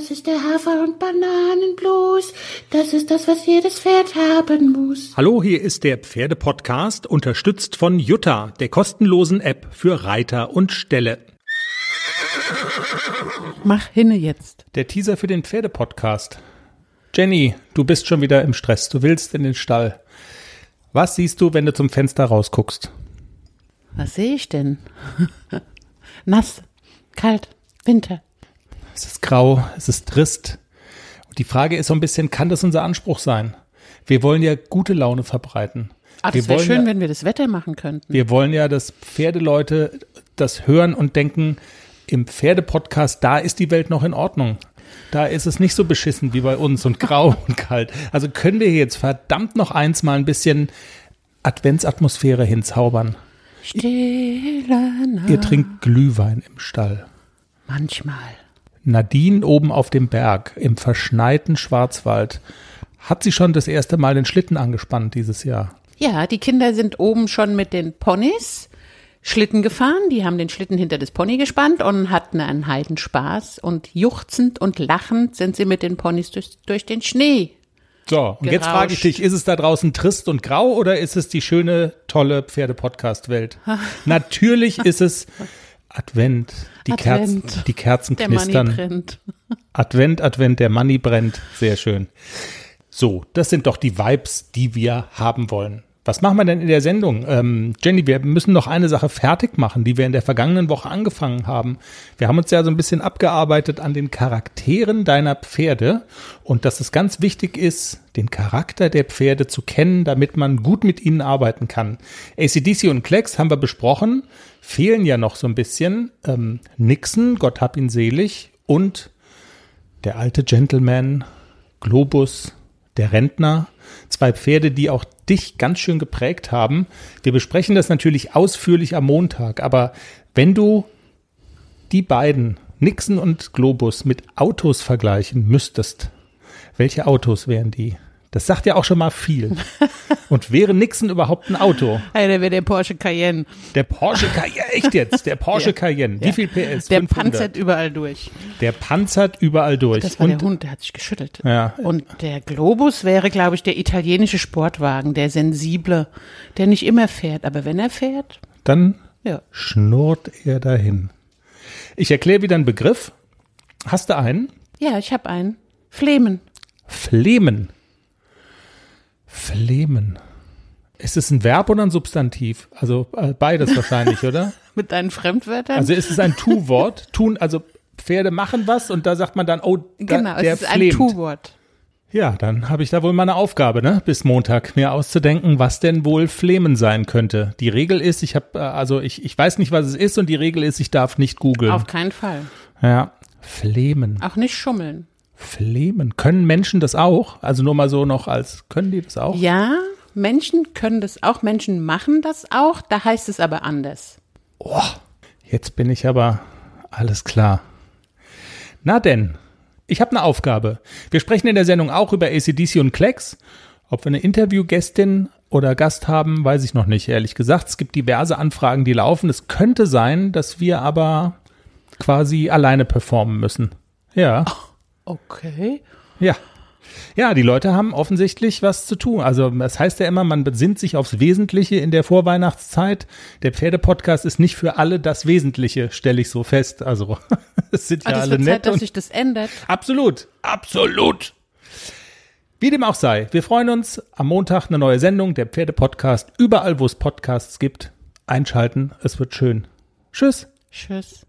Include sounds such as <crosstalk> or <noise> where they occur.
Das ist der Hafer- und Bananenblues. Das ist das, was jedes Pferd haben muss. Hallo, hier ist der Pferdepodcast, unterstützt von Jutta, der kostenlosen App für Reiter und Ställe. Mach hinne jetzt. Der Teaser für den Pferdepodcast. Jenny, du bist schon wieder im Stress. Du willst in den Stall. Was siehst du, wenn du zum Fenster rausguckst? Was sehe ich denn? <laughs> Nass, kalt, Winter. Es ist grau, es ist trist. Und die Frage ist so ein bisschen, kann das unser Anspruch sein? Wir wollen ja gute Laune verbreiten. Wir das wäre schön, ja- wenn wir das Wetter machen könnten. Wir wollen ja, dass Pferdeleute das hören und denken, im Pferdepodcast, da ist die Welt noch in Ordnung. Da ist es nicht so beschissen wie bei uns und grau <laughs> und kalt. Also können wir jetzt verdammt noch eins mal ein bisschen Adventsatmosphäre hinzaubern. Stille Nacht. Ihr trinkt Glühwein im Stall. Manchmal. Nadine oben auf dem Berg im verschneiten Schwarzwald. Hat sie schon das erste Mal den Schlitten angespannt dieses Jahr? Ja, die Kinder sind oben schon mit den Ponys Schlitten gefahren. Die haben den Schlitten hinter das Pony gespannt und hatten einen Heidenspaß. Und juchzend und lachend sind sie mit den Ponys durch, durch den Schnee. So, und jetzt Gerauscht. frage ich dich, ist es da draußen trist und grau oder ist es die schöne, tolle Pferde-Podcast-Welt? <laughs> Natürlich ist es Advent. Die, Advent. Kerzen, die Kerzen Der Money knistern. brennt. Advent, Advent, der Money brennt. Sehr schön. So, das sind doch die Vibes, die wir haben wollen. Was machen wir denn in der Sendung? Ähm, Jenny, wir müssen noch eine Sache fertig machen, die wir in der vergangenen Woche angefangen haben. Wir haben uns ja so ein bisschen abgearbeitet an den Charakteren deiner Pferde und dass es ganz wichtig ist, den Charakter der Pferde zu kennen, damit man gut mit ihnen arbeiten kann. ACDC und Klecks haben wir besprochen, fehlen ja noch so ein bisschen. Ähm, Nixon, Gott hab ihn selig und der alte Gentleman, Globus, der Rentner, zwei Pferde, die auch dich ganz schön geprägt haben. Wir besprechen das natürlich ausführlich am Montag, aber wenn du die beiden, Nixon und Globus, mit Autos vergleichen müsstest, welche Autos wären die? Das sagt ja auch schon mal viel. Und wäre Nixon überhaupt ein Auto? Hey, der wäre der Porsche Cayenne. Der Porsche Cayenne, echt jetzt, der Porsche Ja. Cayenne. Wie Ja. viel PS? Der 500. panzert überall durch. Der panzert überall durch. Das war Und der Hund, der hat sich geschüttelt. Ja. Und der Globus wäre, glaube ich, der italienische Sportwagen, der sensible, der nicht immer fährt. Aber wenn er fährt, dann ja. schnurrt er dahin. Ich erkläre wieder einen Begriff. Hast du einen? Ja, ich habe einen. Flemen. Flemen. Flemen. Ist es ein Verb oder ein Substantiv? Also äh, beides wahrscheinlich, oder? <laughs> Mit deinen Fremdwörtern? Also ist es ein Tu-Wort? Tun, also Pferde machen was und da sagt man dann, oh, da, genau, der es ist ein flemt. Tu-Wort. Ja, dann habe ich da wohl mal eine Aufgabe, ne? Bis Montag mir auszudenken, was denn wohl Flemen sein könnte. Die Regel ist, ich habe, äh, also ich, ich weiß nicht, was es ist und die Regel ist, ich darf nicht googeln. Auf keinen Fall. Ja, Flemen. Auch nicht schummeln. Flemen. Können Menschen das auch? Also nur mal so noch als, können die das auch? Ja, Menschen können das auch, Menschen machen das auch, da heißt es aber anders. Oh, jetzt bin ich aber alles klar. Na denn, ich habe eine Aufgabe. Wir sprechen in der Sendung auch über ACDC und Klecks. Ob wir eine Interviewgästin oder Gast haben, weiß ich noch nicht, ehrlich gesagt. Es gibt diverse Anfragen, die laufen. Es könnte sein, dass wir aber quasi alleine performen müssen. Ja. Okay. Ja. Ja, die Leute haben offensichtlich was zu tun. Also das heißt ja immer, man besinnt sich aufs Wesentliche in der Vorweihnachtszeit. Der Pferdepodcast ist nicht für alle das Wesentliche, stelle ich so fest. Also <laughs> es sind Ah, ja alle wird Zeit, nett. dass sich das ändert. absolut, absolut. Wie dem auch sei, wir freuen uns am Montag eine neue Sendung, der Pferdepodcast. Überall, wo es Podcasts gibt, einschalten. Es wird schön. Tschüss. Tschüss.